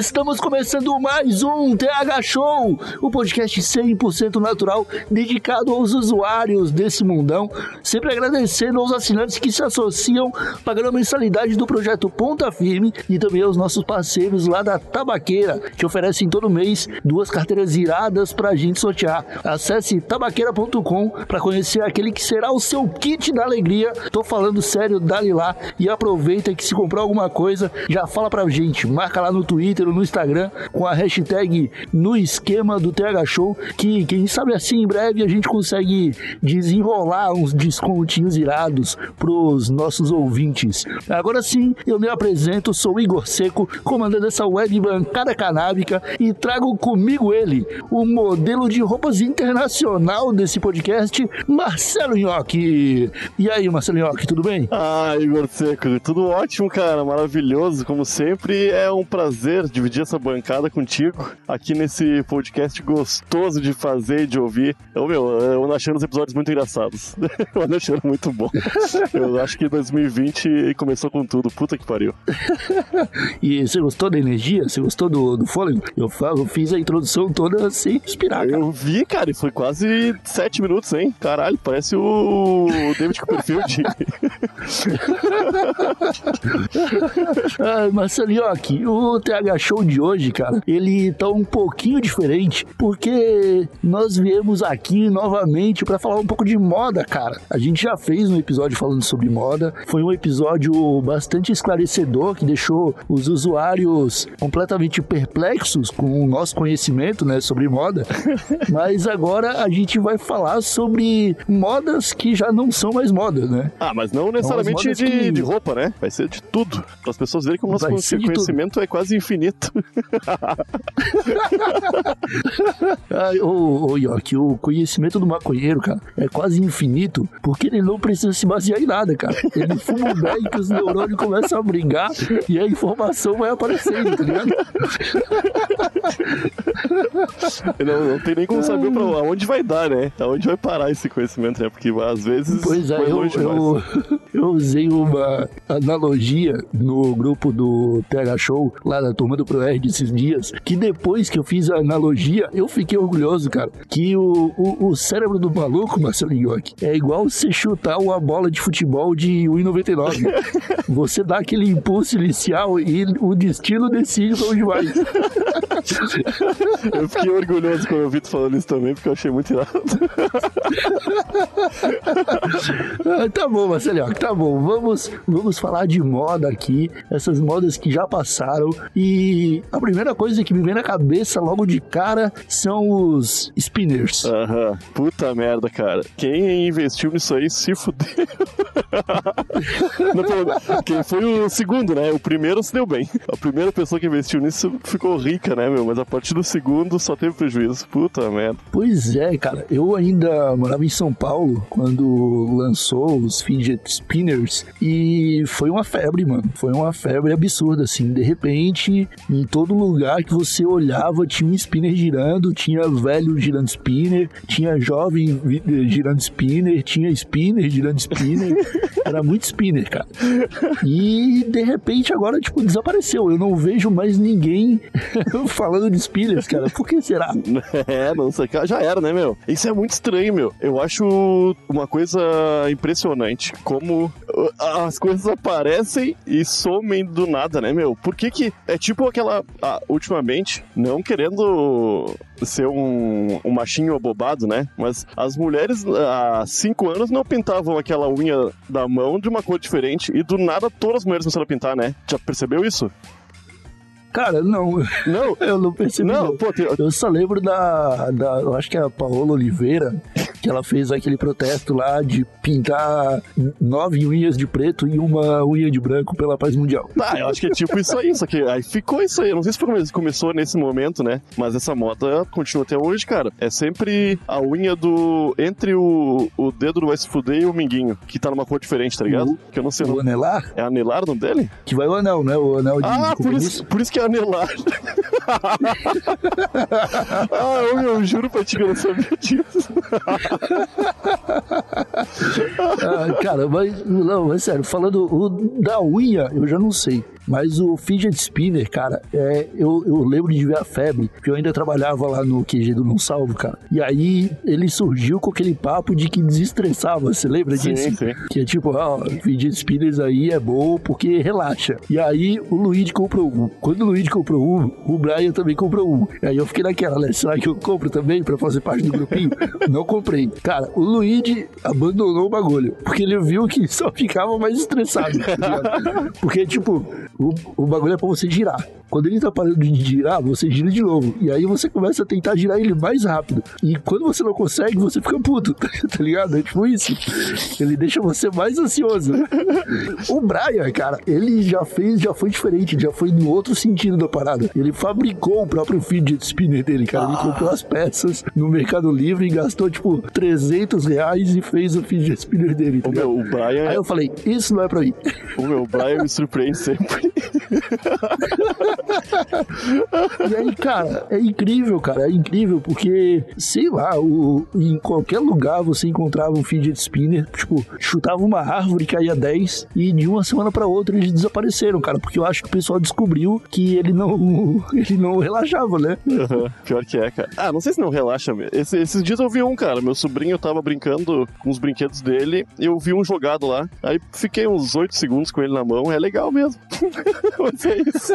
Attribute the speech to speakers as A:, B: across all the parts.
A: Estamos começando mais um TH Show, o podcast 100% natural dedicado aos usuários desse mundão. Sempre agradecendo aos assinantes que se associam, pagando a mensalidade do projeto Ponta Firme e também aos nossos parceiros lá da Tabaqueira, que oferecem todo mês duas carteiras iradas pra gente sortear. Acesse tabaqueira.com para conhecer aquele que será o seu kit da alegria. Tô falando sério, dale lá e aproveita que se comprar alguma coisa, já fala pra gente. Marca lá no Twitter no Instagram com a hashtag no esquema do TH Show, que quem sabe assim em breve a gente consegue desenrolar uns descontinhos irados pros nossos ouvintes. Agora sim, eu me apresento, sou Igor Seco, comandando essa web bancada canábica e trago comigo ele, o modelo de roupas internacional desse podcast, Marcelo Nhoque. E aí, Marcelo Nhoque, tudo bem?
B: Ah, Igor Seco, tudo ótimo, cara, maravilhoso, como sempre. É um prazer dividir essa bancada contigo aqui nesse podcast gostoso de fazer e de ouvir. Eu, meu, eu ando achando os episódios muito engraçados. eu ando achando muito bom. Eu acho que 2020 começou com tudo, puta que pariu.
A: E você gostou da energia? Você gostou do, do fôlego? Eu, eu fiz a introdução toda sem inspirar, cara.
B: Eu vi, cara, e foi quase sete minutos, hein? Caralho, parece o David Copperfield.
A: Ah, Marcelinhoque, o TH Show de hoje, cara, ele tá um pouquinho diferente, porque nós viemos aqui novamente pra falar um pouco de moda, cara. A gente já fez um episódio falando sobre moda, foi um episódio bastante esclarecedor, que deixou os usuários completamente perplexos com o nosso conhecimento, né, sobre moda. Mas agora a gente vai falar sobre modas que já não são mais modas, né?
B: ah, mas não necessariamente
A: modas
B: de,
A: que-
B: de roupa, né? Vai ser de tudo. Para as pessoas verem nosso
A: ser de tudo.
B: conhecimento é quase infinito.
A: Ai, ô, ô, York, o conhecimento do maconheiro, cara, é quase infinito, porque ele não precisa se basear em nada, cara. Ele fuma um bem que os neurônios começam a brigar e a informação vai aparecendo, tá ligado?
B: Não, não tem nem como saber pra aonde vai dar, né? Aonde vai parar esse conhecimento, né? Porque às vezes
A: Pois é, eu, eu, eu usei uma analogia no grupo do TH Show, lá da turma do ProErd esses dias, que depois que eu fiz a analogia, eu fiquei orgulhoso, cara, que o, o, o cérebro do maluco, Marcelo Nhoque, é igual você chutar uma bola de futebol de 1,99. você dá aquele impulso inicial e o destino decide pra onde vai.
B: Eu fiquei orgulhoso quando eu vi tu falando isso também, porque eu achei muito irado.
A: Ah, tá bom, Marcelo, tá bom. Vamos, vamos falar de moda aqui, essas modas que já passaram. E a primeira coisa que me vem na cabeça logo de cara são os spinners.
B: Aham. Puta merda, cara. Quem investiu nisso aí se fudeu. Não, Quem foi o segundo, né? O primeiro se deu bem. A primeira pessoa que investiu nisso ficou rica, né, meu? Mas a partir do segundo só teve prejuízo. Puta merda.
A: Pois é, cara. Eu ainda morava em São Paulo quando lançou os fidget spinners e foi uma febre, mano. Foi uma febre absurda, assim. De repente, em todo lugar que você olhava, tinha um spinner girando, tinha velho girando spinner, tinha jovem vi- girando spinner, tinha spinner girando spinner. Era muito spinner, cara. E de repente agora, tipo, desapareceu. Eu não vejo mais ninguém falando de spinners, cara. Por que será?
B: É, não sei, já era, né, meu? Isso é muito estranho, meu. Eu acho uma coisa impressionante como uh, as coisas aparecem e somem do nada, né, meu? Por que que é tipo aquela, ah, ultimamente, não querendo ser um, um machinho abobado, né? Mas as mulheres há cinco anos não pintavam aquela unha da mão de uma cor diferente e do nada todas as mulheres começaram a pintar, né? Já percebeu isso?
A: Cara, não.
B: Não,
A: Eu não percebi.
B: não,
A: não.
B: pô, tem,
A: Eu só lembro da, da. Eu acho que é a Paola Oliveira. que ela fez aquele protesto lá de pintar nove unhas de preto e uma unha de branco pela paz mundial.
B: Ah, eu acho que é tipo isso aí, só que aí ficou isso aí. Eu não sei se foi- começou nesse momento, né? Mas essa moda continua até hoje, cara. É sempre a unha do. entre o, o dedo do vai se fuder e o minguinho, que tá numa cor diferente, tá ligado?
A: O-
B: Que eu não sei. o
A: anelar,
B: É anelar o nome dele?
A: que vai o anel, né? O anel de
B: Ah, por isso, por isso que anelar. ah, eu, eu juro pra ti que eu não sabia disso.
A: Ah, cara, mas, não, mas sério, falando o da unha, eu já não sei. Mas o fidget spinner, cara, é, eu, eu lembro de ver a febre, porque eu ainda trabalhava lá no QG do Não Salvo, cara. E aí ele surgiu com aquele papo de que desestressava, você lembra
B: Sim,
A: disso?
B: sim.
A: Que é tipo, ó, fidget spinners aí é bom porque relaxa. E aí o Luigi comprou um. Quando o Luigi comprou um, o Brian também comprou um. Aí eu fiquei naquela, né? Será que eu compro também pra fazer parte do grupinho? Não comprei. Cara, o Luigi abandonou o bagulho. Porque ele viu que só ficava mais estressado. tá porque, tipo, o, o bagulho é pra você girar. Quando ele tá parando de girar, você gira de novo. E aí você começa a tentar girar ele mais rápido. E quando você não consegue, você fica puto, tá ligado? É tipo isso. Ele deixa você mais ansioso. O Brian, cara, ele já fez, já foi diferente, já foi no outro sentido da parada. Ele fabricou o próprio fidget spinner dele, cara. Ele comprou as peças no Mercado Livre e gastou, tipo, 300 reais e fez o fidget spinner dele. Tá
B: O meu, o Brian,
A: Aí eu falei, isso não é pra mim.
B: o meu Brian me surpreende sempre.
A: E aí, cara, é incrível, cara, é incrível, porque, sei lá, o, em qualquer lugar você encontrava um fidget spinner, tipo, chutava uma árvore, caía 10, e de uma semana pra outra eles desapareceram, cara, porque eu acho que o pessoal descobriu que ele não, ele não relaxava, né?
B: Aham, Pior que é, cara. Ah, não sei se não relaxa. Esse- esses dias eu vi um, cara. Meu sobrinho tava brincando com os brinquedos dele. Eu vi um jogado lá. Aí fiquei uns 8 segundos com ele na mão. É legal mesmo. Mas é isso.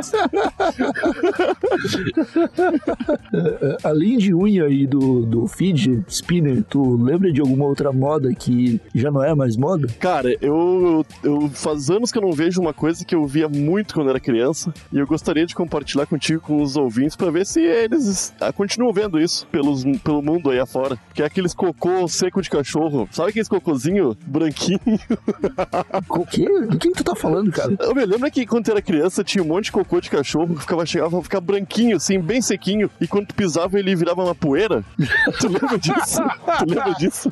A: É, Além de unha e do, do fidget spinner, tu lembra de alguma outra moda que já não é mais moda?
B: Cara, eu, eu faz anos que eu não vejo uma coisa que eu via muito quando era criança. E eu gostaria de compartilhar contigo com os ouvintes pra ver se eles ah, continuam vendo isso pelos, pelo mundo aí afora. Que é aqueles cocô seco de cachorro. Sabe aqueles cocôzinho branquinho?
A: O quê? Do que tu tá falando, cara?
B: Eu me lembro que quando era criança tinha um monte de cocô de cachorro que ficava, chegava a ficar branquinho, assim, bem sequinho, e quando tu pisava ele virava uma poeira. tu lembra disso? tu lembra disso?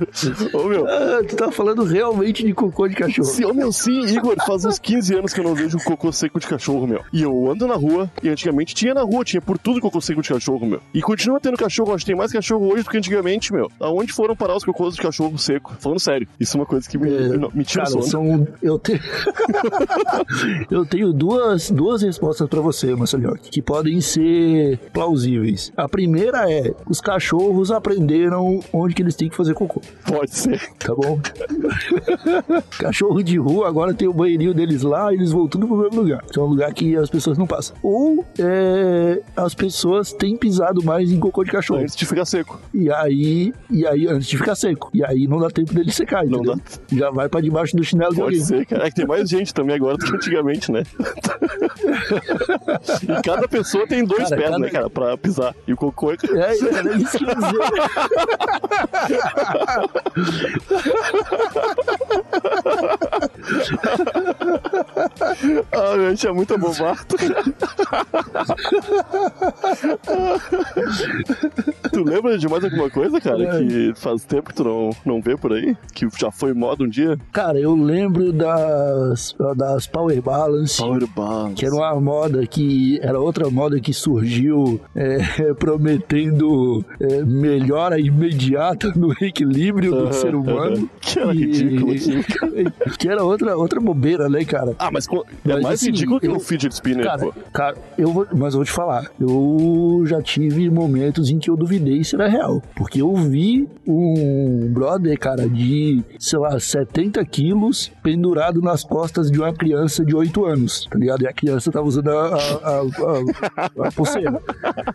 B: Ô meu.
A: Ah, tu tá falando realmente de cocô de cachorro.
B: Sim, ô, meu, sim, Igor, faz uns 15 anos que eu não vejo cocô seco de cachorro, meu. E eu ando na rua, e antigamente tinha na rua, tinha por tudo cocô seco de cachorro, meu. E continua tendo cachorro, acho que tem mais cachorro hoje do que antigamente, meu. Aonde foram parar os cocôs de cachorro seco? Falando sério, isso é uma coisa que me,
A: É,
B: não, me tira o
A: Cara,
B: sono.
A: são. Eu, te... eu tenho duas, duas respostas pra você, Marcelo, que podem ser plausíveis. A primeira é: os cachorros aprenderam onde que eles têm que fazer cocô,
B: Pode ser.
A: tá bom? Cachorro de rua agora tem o banheirinho deles lá e eles vão tudo pro mesmo lugar. Que é um lugar que as pessoas não passam. Ou é, as pessoas têm pisado mais em cocô de cachorro.
B: Antes de ficar seco.
A: E aí, e aí, antes de ficar seco. E aí não dá tempo dele secar,
B: Não
A: entendeu? Já vai pra debaixo do chinelo de
B: Pode
A: alguém.
B: ser, cara. É que tem mais gente também agora do que antigamente, né? e cada pessoa tem dois
A: Cara,
B: pés,
A: cada-
B: né, cara, pra pisar. E o cocô é...
A: É, era isso que eu ia dizer.
B: Ah, gente é muito abobado. tu lembra de mais alguma coisa, cara,
A: É.
B: que faz tempo que tu não, não vê por aí? Que já foi moda um dia?
A: Cara, eu lembro das, das Power Balance.
B: Powerball.
A: Que era uma moda que era outra moda que surgiu é, prometendo é, melhora imediata no equilíbrio do ser humano.
B: Que era ridículo aquilo,
A: que era outra, outra bobeira, né, cara?
B: Ah, mas é
A: Mas,
B: mais
A: assim,
B: ridículo que
A: eu-
B: o fidget spinner,
A: Cara,
B: pô.
A: cara, eu vou, mas eu vou te falar, eu já tive momentos em que eu duvidei se era real, porque eu vi um brother, cara, de, sei lá, 70 quilos pendurado nas costas de uma criança de 8 anos, tá ligado? E a criança tava usando a, a, a- a- a pulseira.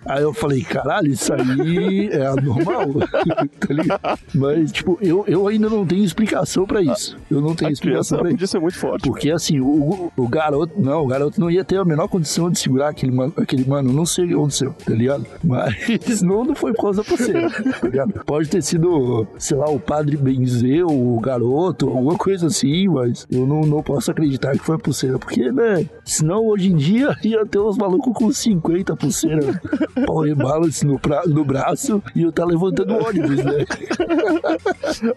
A: Aí eu falei, caralho, isso aí é anormal, tá ligado? Mas, tipo, eu, eu ainda não tenho explicação pra isso. Eu não tenho
B: A
A: explicação
B: muito forte.
A: Porque assim, o, o, garoto, não, o garoto não ia ter a menor condição de segurar aquele mano, aquele mano, não sei onde seu, tá ligado? Mas não, não foi por causa da pulseira, tá ligado? Pode ter sido, sei lá, o padre benzeu o garoto, alguma coisa assim, mas eu não, não posso acreditar que foi a pulseira, porque, né? Senão hoje em dia ia ter uns malucos com 50 pulseiras power balance no, pra, no braço e eu tá levantando ônibus, né?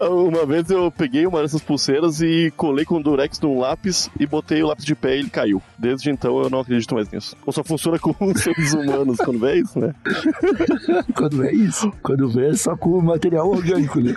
B: Uma vez eu peguei uma dessas pulseiras e colei com o durex num lápis e botei o lápis de pé e ele caiu. Desde então eu não acredito mais nisso. Ou só funciona com seres humanos quando vê isso, né?
A: Quando é isso? Quando vê é só com material orgânico, né?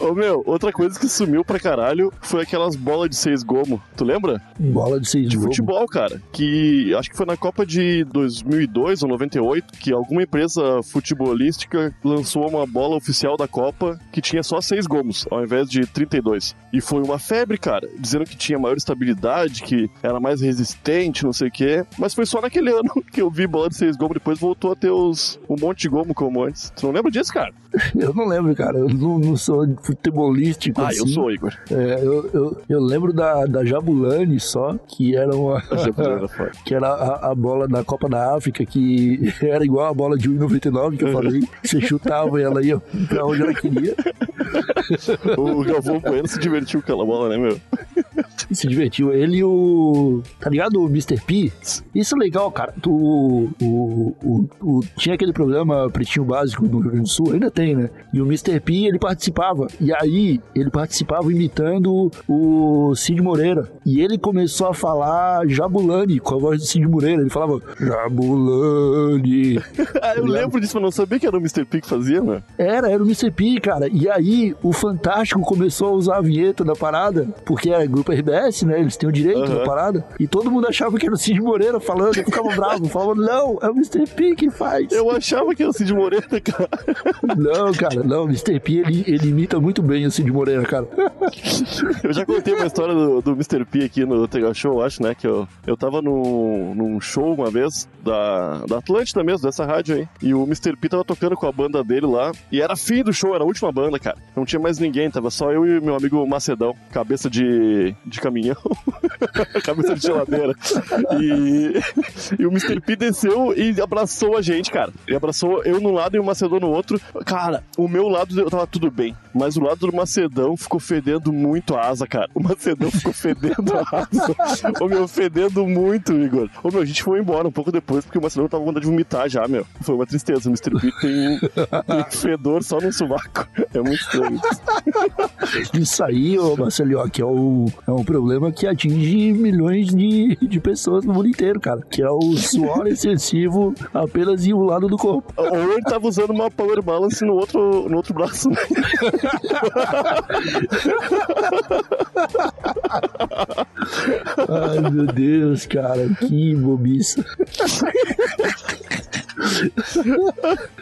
B: Ô meu, outra coisa que sumiu pra caralho foi aquelas bolas de seis gomo. Tu lembra?
A: Bola de seis
B: De
A: gomo.
B: futebol, cara. Que acho que foi na Copa de 2002 ou 98 que alguma empresa futebolística lançou uma bola oficial da Copa que tinha só seis gomos, ao invés de 32. E foi uma febre, cara. Dizendo que tinha maior estabilidade, que era mais resistente, não sei o quê. Mas foi só naquele ano que eu vi bola de seis gomos. Depois voltou a ter os, um monte de gomo como antes. Tu não lembra disso, cara?
A: Eu não lembro, cara. Eu não, não sou futebolístico.
B: Ah,
A: assim.
B: eu sou, Igor.
A: É, eu, eu, eu lembro da, da Jabulani só, que era uma. Que era a, a bola da Copa da África, que era igual a bola de 1,99 que eu falei. Você chutava e ela ia pra onde ela queria.
B: o Galvão Bueno se divertiu com aquela bola, né, meu?
A: Se divertiu. Ele e o. Tá ligado? O Mr. P. Isso é legal, cara. Tu, o, o, o- tinha aquele programa Pretinho Básico no Rio Grande do Sul, ainda tem, né? E o Mr. P, ele participava. E aí, ele participava imitando o Cid Moreira. E ele começou a falar Jabulani com a voz do Cid Moreira. Ele falava Jabulani.
B: Ah, eu lembro disso, mas não sabia que era o Mr. P que fazia, meu.
A: Era, era o Mr. P, cara. E aí, o Fantástico começou a usar a vinheta da parada, porque era grupo RBS, né? Eles têm o direito
B: Aham.
A: da parada. E todo mundo achava que era o Cid Moreira falando, eu ficava bravo. Falava, não, é o Mr. P que faz.
B: Eu achava que era o Cid Moreira, cara.
A: Não, cara, não, o Mr. P, ele, ele imita muito bem o Cid Moreira, cara.
B: Eu já contei uma história do, do Mr. P aqui no Tega Show, acho, né? Que eu, eu tava num, num show uma vez da, da Atlântida mesmo, dessa rádio aí. E o Mr. P tava tocando com a banda dele lá. E era fim do show, era a última banda, cara. Não tinha mais ninguém, tava só eu e meu amigo Macedão, cabeça de, de caminhão, cabeça de geladeira. E, e o Mr. P desceu e abraçou a gente, cara. E abraçou eu num lado e o Macedão no outro. Cara, o meu lado eu tava tudo bem, mas o lado do Macedão ficou fedendo muito a asa, cara. O Macedão ficou fedendo a asa. Ô meu, fedendo muito, Igor. Ô meu, a gente foi embora um pouco depois porque o Macedão tava com vontade de vomitar já, meu. Foi uma tristeza. O Mr. P tem, tem fedor só no sovaco. É muito estranho.
A: Isso aí, ô Marcelinho, que é, o, é um problema que atinge milhões de, de pessoas no mundo inteiro, cara. Que é o suor excessivo apenas em um lado do corpo.
B: Ou ele tava usando uma power balance no outro, no outro braço. né?
A: Ai, meu Deus, cara, que bobiça.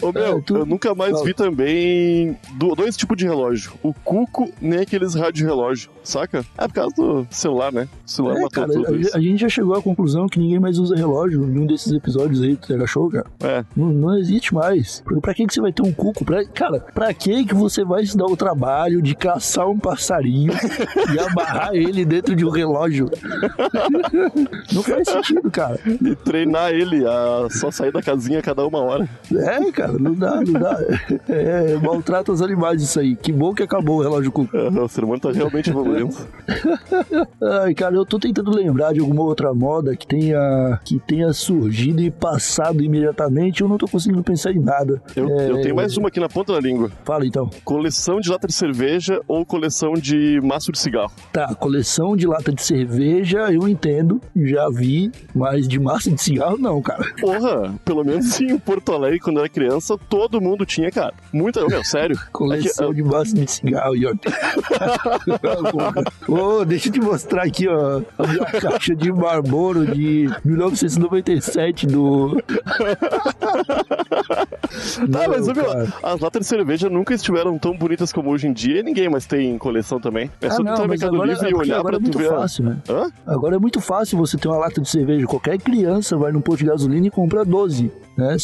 B: Ô meu,
A: É, tu-
B: eu nunca mais vi também do- dois tipos de relógio. O cuco, nem aqueles rádio relógio, saca? É por causa do celular, né? O celular
A: É,
B: matou
A: cara,
B: tudo
A: a,
B: isso.
A: a gente já chegou à conclusão que ninguém mais usa relógio em um desses episódios aí do Tega Show, cara.
B: É.
A: Não, não existe mais. Porque pra que, que você vai ter um cuco? Pra, cara, pra que, que você vai se dar o trabalho de caçar um passarinho e amarrar ele dentro de um relógio? não faz sentido, cara.
B: E treinar ele a só sair da casinha a cada uma hora.
A: É, cara, não dá, não dá. É, maltrata os animais isso aí. Que bom que acabou o relógio cuco.
B: É, O ser humano tá realmente evoluindo.
A: Ai, cara, eu tô tentando lembrar de alguma outra moda que tenha, que tenha surgido e passado imediatamente. Eu não tô conseguindo pensar em nada.
B: Eu,
A: É,
B: eu tenho mais uma aqui na ponta da língua.
A: Fala então.
B: Coleção de lata de cerveja ou coleção de maço de cigarro?
A: Tá, coleção de lata de cerveja, eu entendo, já vi, mas de massa de cigarro não, cara.
B: Porra, pelo menos em Porto Alegre, quando eu era criança, todo mundo tinha, cara. Muita, meu, sério.
A: Coleção de massa de cigarro. Ô, deixa eu te mostrar aqui, ó, a minha caixa de Marlboro de 1997 do...
B: Tá, mas meu, as latas de cerveja nunca estiveram tão bonitas como hoje em dia e ninguém mais tem coleção também. É
A: Ah,
B: só tu
A: não,
B: no
A: mas
B: Mercado
A: agora,
B: Livre
A: é
B: e olhar
A: agora
B: pra
A: é
B: tu
A: muito
B: ver.
A: fácil, né?
B: Hã?
A: Agora é muito fácil você ter uma lata de cerveja. Qualquer criança vai num posto de gasolina e compra 12. Né?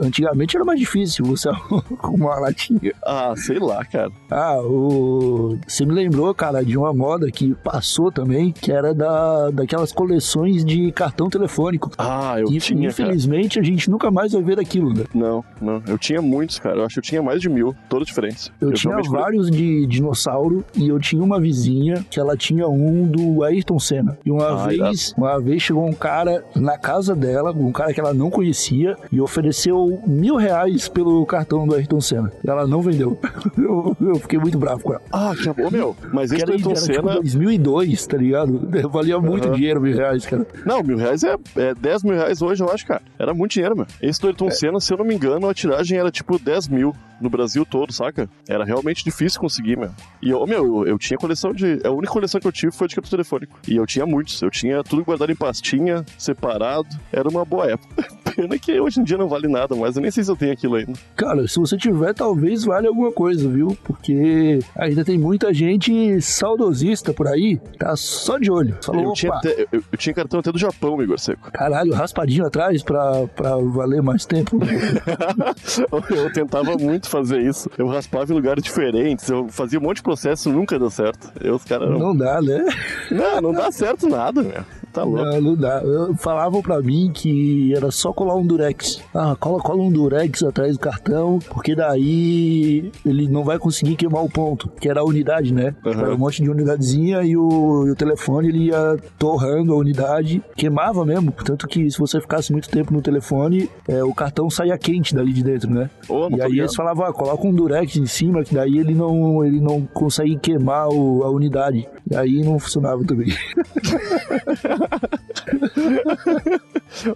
A: Antigamente era mais difícil você com uma latinha.
B: Ah, sei lá, cara.
A: Ah, o... você me lembrou, cara, de uma moda que passou também, que era da, daquelas coleções de cartão telefônico.
B: Ah, eu
A: E,
B: tinha, cara.
A: infelizmente, a gente nunca mais vai ver aquilo, né?
B: Não, não. Eu tinha muitos, cara. Eu acho que eu tinha mais de mil, todos diferentes.
A: Eu, tinha
B: realmente-
A: vários de dinossauro e eu tinha uma vizinha que ela tinha um do Ayrton Senna. E uma
B: Ah,
A: vez, uma vez chegou um cara na casa dela, um cara que ela não conhecia, e ofereceu mil reais pelo cartão do Ayrton Senna. E ela não vendeu. Eu, eu fiquei muito bravo com ela.
B: Ah, que Ô, meu, mas esse Ayrton
A: era tipo
B: Senna.
A: 2002, tá ligado? Valia muito
B: Aham.
A: dinheiro, mil reais, cara.
B: Não, mil reais é, é 10 mil reais hoje, eu acho, cara. Era muito dinheiro, meu. Esse do
A: É.
B: Ayrton Senna, se eu não me engano, a tiragem era tipo 10 mil no Brasil todo, saca? Era realmente difícil conseguir, meu. E, eu, meu, eu, tinha coleção de. A única coleção que eu tive foi de cartão telefônico. E eu tinha muitos. Eu tinha tudo guardado em pastinha, separado. Era uma boa época. Pena que hoje em dia não vale nada, mas eu nem sei se eu tenho aquilo ainda.
A: Cara, se você tiver, talvez vale alguma coisa, viu? Porque ainda tem muita gente saudosista por aí, tá só de olho. Falou,
B: Eu tinha, até- eu, eu tinha cartão até do Japão, Igor Seco.
A: caralho, raspadinho atrás pra, pra valer mais tempo.
B: eu tentava muito fazer isso. Eu raspava em lugares diferentes, eu fazia um monte de processo, nunca deu certo. Eu, os caras não.
A: Não dá, né?
B: Não, não dá certo nada, meu. Tá louco.
A: Não, não dá. Eu- Falavam pra mim que era só colar um durex. Ah, cola, cola um durex atrás do cartão, porque daí ele não vai conseguir queimar o ponto, que era a unidade, né?
B: Uhum.
A: Era um monte de unidadezinha e o, e o telefone ele ia torrando a unidade, queimava mesmo. Tanto que se você ficasse muito tempo no telefone, é, o cartão saía quente dali de dentro, né?
B: Não
A: E aí
B: ligado.
A: eles falavam, ah, coloca um durex em cima, que daí ele não, ele não consegue queimar o- a unidade. E aí não funcionava também.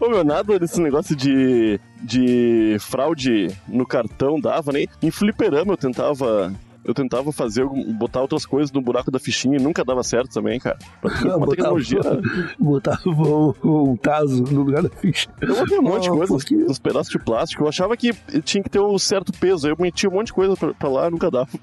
B: Ô, meu, nada desse negócio de, de fraude no cartão dava, nem. Em fliperama eu tentava. Eu tentava fazer, botar outras coisas no buraco da fichinha e nunca dava certo também, cara. Uma
A: Botava-
B: tecnologia.
A: Botava o, o taso no lugar da ficha.
B: Eu botei um monte de
A: Ah,
B: coisa,
A: porque-
B: uns pedaços de plástico. Eu achava que tinha que ter um certo peso. Aí eu metia um monte de coisa pra, pra lá nunca dava.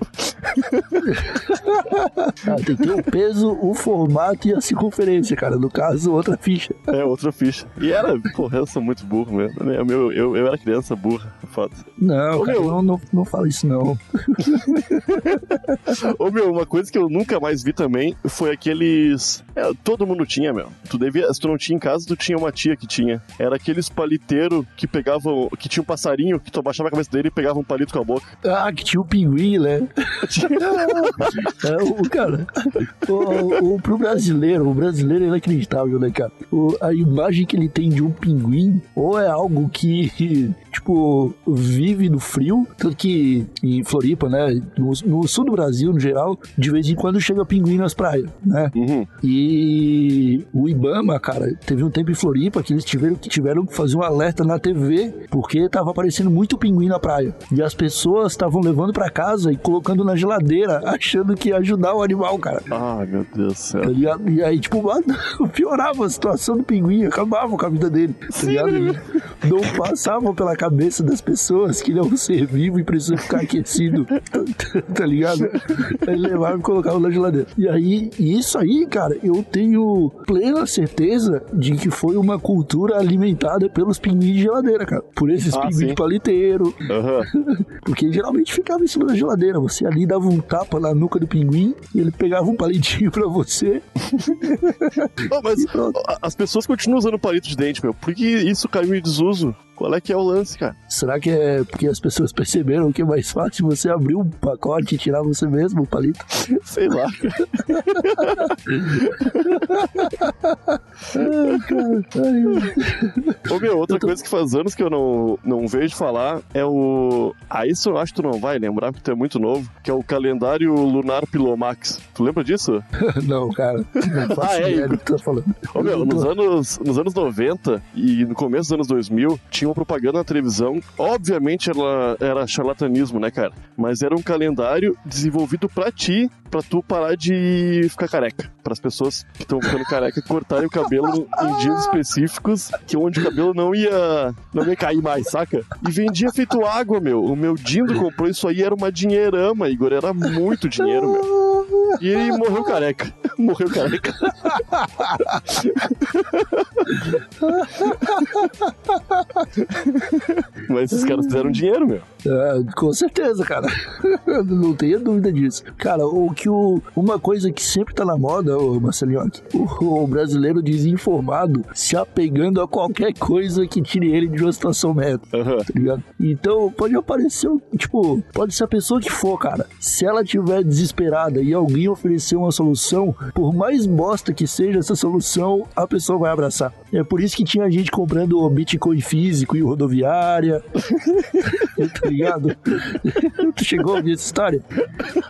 A: Ah, tem que ter o peso, o formato e a circunferência, cara. No caso, outra ficha.
B: É, outra ficha. E era, porra, eu sou muito burro mesmo. Eu, eu, eu, eu era criança burra, foda.
A: Não,
B: Ô,
A: cara,
B: meu.
A: não, não, não fala isso, não.
B: Ô meu, uma coisa que eu nunca mais vi também foi aqueles. É, todo mundo tinha, meu. Tu devia. Se tu não tinha em casa, tu tinha uma tia que tinha. Era aqueles paliteiros que pegavam. que tinha um passarinho, que tu abaixava a cabeça dele e pegava um palito com a boca.
A: Ah, que tinha o pinguim, né? É, o, cara, o, o, pro brasileiro, o brasileiro é inacreditável, né, cara? O- a imagem que ele tem de um pinguim, ou é algo que, tipo, vive no frio, tanto que em Floripa, né, no sul do Brasil, no geral, de vez em quando chega pinguim nas praias, né?
B: Uhum.
A: E o Ibama, cara, teve um tempo em Floripa que eles tiveram que, tiveram que fazer um alerta na TV porque tava aparecendo muito pinguim na praia. E as pessoas estavam levando pra casa e colocando na geladeira, achando que ia ajudar o animal, cara.
B: Ai, meu Deus do céu.
A: Tá? E aí, tipo, mano, piorava a situação do pinguim, acabava com a vida dele. Tá ligado? E Não passavam pela cabeça das pessoas que ele é um ser vivo e precisa ficar aquecido. Tá ligado? Aí levavam e colocavam na geladeira. E aí, isso aí, cara, eu tenho plena certeza de que foi uma cultura alimentada pelos pinguins de geladeira, cara. Por esses
B: Ah,
A: pinguins
B: sim.
A: de paliteiro.
B: Aham.
A: Porque geralmente ficava em cima da geladeira. Você ali dava um tapa na nuca do pinguim e ele pegava um palitinho pra você.
B: Ô, mas as pessoas continuam usando palito de dente, meu. Por que isso caiu em desuso? Qual é que é o lance, cara?
A: Será que é porque as pessoas perceberam que é mais fácil você abrir um pacote e tirar você mesmo o palito?
B: Sei lá. Ô meu, outra
A: tô-
B: coisa que faz anos que eu não, não vejo falar é o. Ah, isso eu acho que tu não vai lembrar, porque tu é muito novo, que é o calendário lunar Pilomax. Tu lembra disso?
A: Não, cara. Não
B: Ah, é,
A: ideia que tu tá falando.
B: Ô meu, nos anos, nos anos 90 e no começo dos anos 2000, tinha uma propaganda na televisão. Obviamente ela era charlatanismo, né, cara? Mas era um calendário desenvolvido pra ti, pra tu parar de ficar careca. Para as pessoas que estão ficando careca cortarem o cabelo em dias específicos, que onde o cabelo não ia não ia cair mais, saca? E vendia feito água, meu. O meu Dindo comprou isso aí, era uma dinheirama, Igor. Era muito dinheiro, meu. E ele morreu careca. Morreu careca. Mas esses caras fizeram dinheiro, meu.
A: É, com certeza, cara. Não tenha dúvida disso. Cara, o que o, uma coisa que sempre tá na moda, ô Marcelinho, o, o brasileiro desinformado se apegando a qualquer coisa que tire ele de uma situação merda.
B: Aham.
A: Tá ligado? Então pode aparecer, tipo, pode ser a pessoa que for, cara. Se ela tiver desesperada e alguém oferecer uma solução, por mais bosta que seja essa solução, a pessoa vai abraçar. É por isso que tinha gente comprando o Bitcoin físico e rodoviária. tá ligado? tu chegou a ouvir essa história?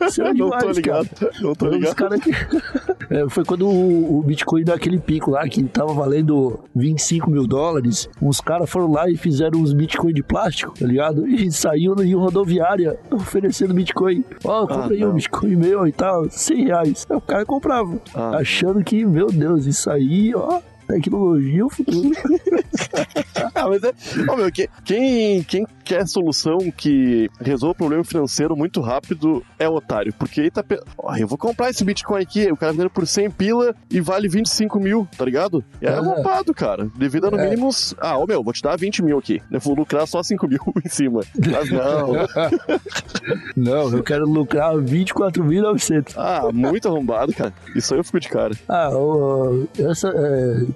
A: Isso era
B: Não tô
A: demais,
B: ligado.
A: cara.
B: Não tô
A: Os
B: ligado.
A: cara que... É, foi quando o, o Bitcoin deu aquele pico lá, que tava valendo 25 mil dólares. Uns caras foram lá e fizeram uns Bitcoin de plástico, tá ligado? E saiu em rodoviária oferecendo Bitcoin. Ó, compra aí um
B: não.
A: Bitcoin meu e tal, 100 reais. Aí o cara comprava,
B: Ah.
A: achando que, meu Deus, isso aí, ó, tecnologia é o futuro.
B: Ah, mas é. Ó, meu, que- quem, quem quer solução que resolva o problema financeiro muito rápido é o otário. Porque aí tá. pe- Ó, eu vou comprar esse Bitcoin aqui, o cara vendendo por 100 pila e vale 25 mil, tá ligado? E aí é
A: É.
B: roubado, cara. Devido a no
A: É.
B: mínimo. Ah, ó, meu, vou te dar 20 mil aqui. Eu vou lucrar só 5 mil em cima. Mas não.
A: Não, eu quero lucrar 24.900.
B: Ah, muito arrombado, cara. Isso aí eu fico de cara.
A: Ah, o- essa é,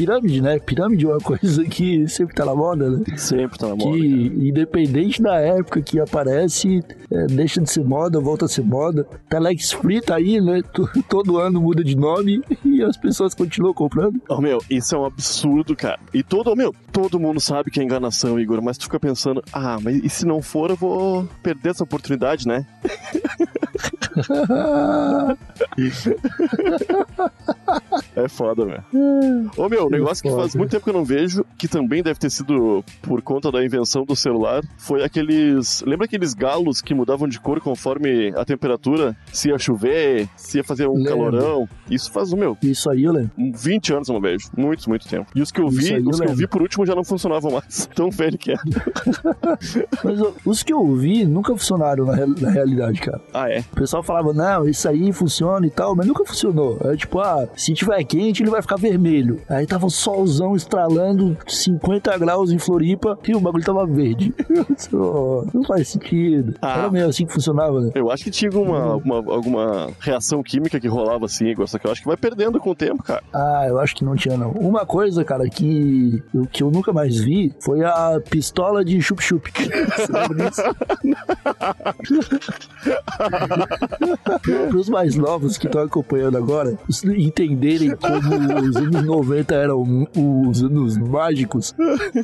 A: pirâmide, né? Pirâmide é uma coisa que sempre tá na moda, né?
B: Sempre tá na moda.
A: Que independente da época que aparece, é, deixa de ser moda, volta a ser moda. Telex Free tá aí, né? Todo ano muda de nome e as pessoas continuam comprando.
B: Ô, meu, isso é um absurdo, cara. E todo, meu, todo mundo sabe que é enganação, Igor, mas tu fica pensando, ah, mas e se não for, eu vou perder essa oportunidade, né? É foda, meu. Ô, meu, um negócio que faz muito tempo que eu não vejo, que também deve ter sido por conta da invenção do celular, foi aqueles. Lembra aqueles galos que mudavam de cor conforme a temperatura? Se ia chover, se ia fazer um
A: Lembro.
B: calorão. Isso faz, meu,
A: Isso aí eu lembro.
B: 20 anos eu não vejo. Muito, muito tempo. E os que eu
A: Isso
B: vi,
A: aí eu
B: os que eu vi por último já não funcionavam mais. Tão velho que é.
A: Mas os que eu vi nunca funcionaram na, real- na realidade, cara.
B: Ah, é?
A: O pessoal falava, não, isso aí funciona e tal, mas nunca funcionou. É tipo, ah, se tiver quente, ele vai ficar vermelho. Aí tava o solzão estralando 50 graus em Floripa e o bagulho tava verde. Não faz sentido.
B: Ah.
A: Era meio assim que funcionava, né?
B: Eu acho que tinha alguma,
A: Uhum.
B: alguma, reação química que rolava assim, Igor, só que eu acho que vai perdendo com o tempo, cara.
A: Ah, eu acho que não tinha, não. Uma coisa, cara, que, eu- que eu nunca mais vi foi a pistola de chup-chup. Você lembra disso? Para os mais novos que estão acompanhando agora, entenderem como os anos 90 eram os anos mágicos,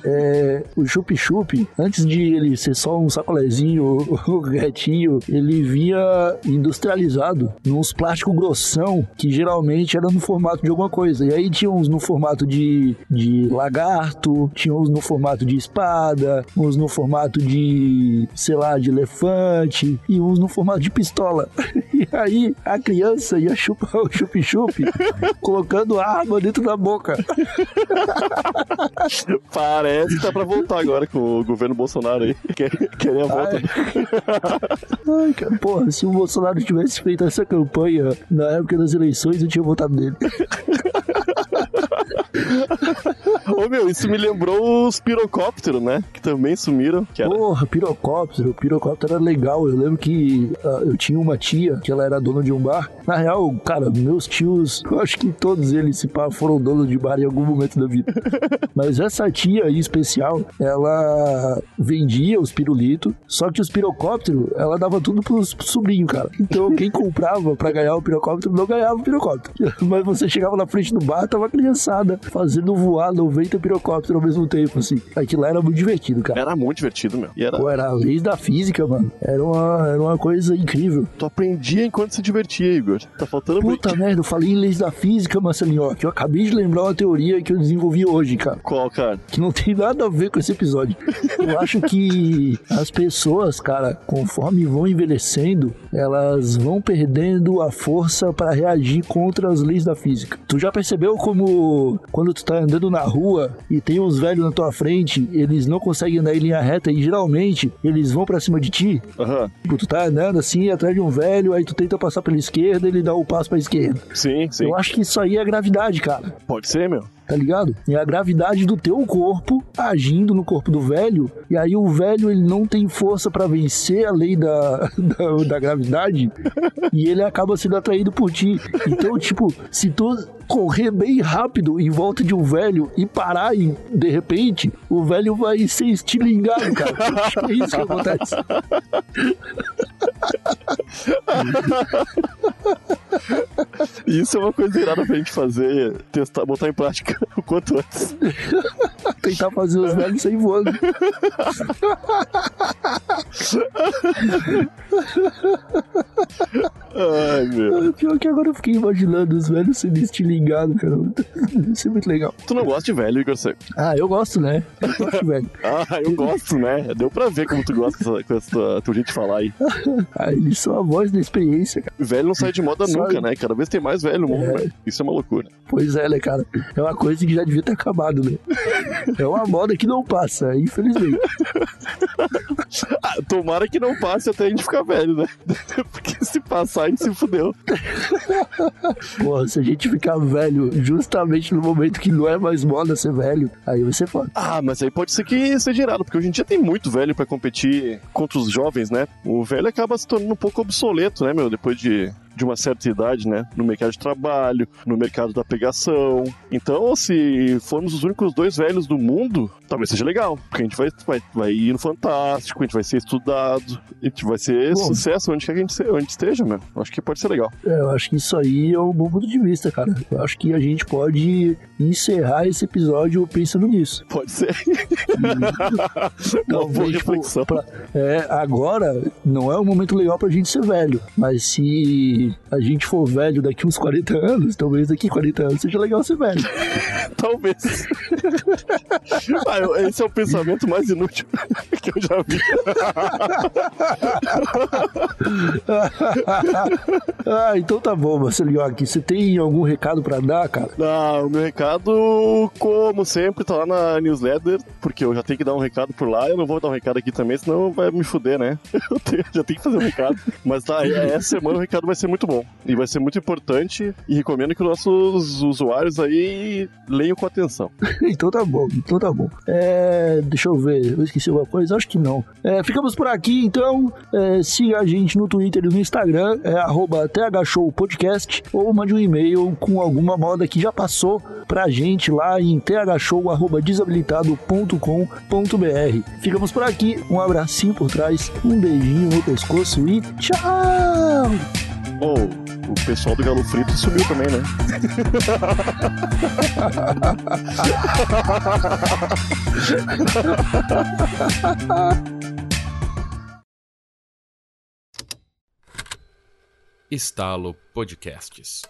A: é, o chup-chup, antes de ele ser só um sacolezinho retinho, ele vinha industrializado nos plásticos grossão, que geralmente era no formato de alguma coisa. E aí tinha uns no formato de, de lagarto, tinha uns no formato de espada, uns no formato de, sei lá, de elefante, e uns no formato de pistola. E aí a criança ia chupar o chup-chup colocando a arma dentro da boca.
B: Parece que tá pra voltar agora com o governo Bolsonaro aí. Quer- Querem a volta.
A: Ai, cara, porra, se o Bolsonaro tivesse feito essa campanha na época das eleições, eu tinha votado nele.
B: Ô meu, isso me lembrou os pirocópteros, né? Que também sumiram. Que era...
A: Porra, pirocóptero, pirocóptero era legal. Eu lembro que ah, eu tinha uma tia que ela era dona de um bar. Na real, cara, meus tios, eu acho que todos eles, se pá, foram donos de bar em algum momento da vida. Mas essa tia em especial, ela vendia os pirulitos, só que os pirocópteros, ela dava tudo pros pros sobrinhos, cara. Então quem comprava pra ganhar o pirocóptero não ganhava o pirocóptero. Mas você chegava na frente do bar, tava a fazendo voar 90 pirocópteros ao mesmo tempo, assim. Aquilo lá era muito divertido, cara.
B: Era muito divertido, meu. E era.
A: Pô, era a lei da física, mano. Era uma, era uma coisa incrível.
B: Tu aprendia enquanto se divertia, Igor. Tá faltando
A: Puta merda, eu falei em leis da física, Marcelinho, ó, que eu acabei de lembrar uma teoria que eu desenvolvi hoje, cara.
B: Qual, cara?
A: Que não tem nada a ver com esse episódio. Eu acho que as pessoas, cara, conforme vão envelhecendo, elas vão perdendo a força para reagir contra as leis da física. Tu já percebeu como quando tu tá andando na rua e tem uns velhos na tua frente, eles não conseguem andar em linha reta e geralmente eles vão pra cima de ti.
B: Aham.
A: Tipo, tu tá andando assim atrás de um velho, aí tu tenta passar pela esquerda, ele dá o passo pra esquerda.
B: Sim, sim.
A: Eu acho que isso aí é gravidade, cara.
B: Pode ser, meu.
A: Tá ligado? É a gravidade do teu corpo agindo no corpo do velho. E aí o velho ele não tem força pra vencer a lei da, da, da gravidade. e ele acaba sendo atraído por ti. Então, tipo, se tu correr bem rápido em volta de um velho e parar e de repente o velho vai ser estilingado, cara. É isso que acontece.
B: Isso é uma coisa irada pra gente fazer, testar, botar em prática o quanto antes.
A: Tentar fazer os velhos sair voando.
B: Ai, meu.
A: Pior que agora eu fiquei imaginando os velhos sendo estilingados, cara. Isso é muito legal.
B: Tu não gosta de velho, Igor Seco?
A: Ah, eu gosto, né? Eu gosto, velho.
B: Ah, eu gosto, né? Deu pra ver como tu gosta com essa, com essa tua, de falar aí.
A: Ah, eles são a voz da experiência, cara.
B: Velho não sai de moda
A: Sabe?
B: nunca, né? Cada vez tem mais velho no mundo,
A: É.
B: né? Isso é uma loucura.
A: Pois é, né, cara? É uma coisa que já devia ter acabado, né? É uma moda que não passa, infelizmente.
B: Ah, tomara que não passe até a gente ficar velho, né? Porque se passar, a gente se fudeu.
A: Porra, se a gente ficar velho justamente no momento que não é mais moda ser velho, aí vai ser foda.
B: Ah, mas aí pode ser que seja irado, porque hoje em dia tem muito velho pra competir contra os jovens, né? O velho acaba se tornando um pouco obsoleto, né, meu? Depois de, de uma certa idade, né? No mercado de trabalho, no mercado da pegação. Então, se formos os únicos dois velhos do mundo, talvez seja legal. Porque a gente vai, vai, vai ir no Fantástico, a gente vai ser estudado, a gente vai ser
A: Bom.
B: sucesso onde quer que a gente, onde esteja, meu. Acho que pode ser legal.
A: É, eu acho que isso aí é um bom ponto de vista, cara. Eu acho que a gente pode encerrar esse episódio pensando nisso.
B: Pode ser. Uma boa reflexão.
A: pra- é, agora não é um momento legal pra gente ser velho, mas se a gente for velho daqui uns 40 anos, talvez daqui 40 anos seja legal ser velho.
B: Talvez. Ah, esse é o pensamento mais inútil que eu já vi.
A: ah, então tá bom, Marcelinho. Aqui, você tem algum recado pra dar, cara?
B: Ah, o meu recado, como sempre, tá lá na newsletter, porque eu já tenho que dar um recado por lá. Eu não vou dar um recado aqui também, senão vai me fuder, né? Eu tenho- já tenho que fazer um recado. Mas tá, é- essa semana o recado vai ser muito bom. E vai ser muito importante. E recomendo que os nossos usuários aí leiam com atenção.
A: então tá bom, então tá bom. É, deixa eu ver, eu esqueci alguma coisa? Acho que não. É, ficamos por aqui, então. É, siga a gente no Twitter e no Instagram, é arroba thshowpodcast, ou mande um e-mail com alguma moda que já passou pra gente lá em thshow.desabilitado.com.br. Ficamos por aqui, um abracinho por trás, um beijinho no pescoço e tchau!
B: Ou o pessoal do Galo Frito sumiu também, né?
C: Estalo Podcasts.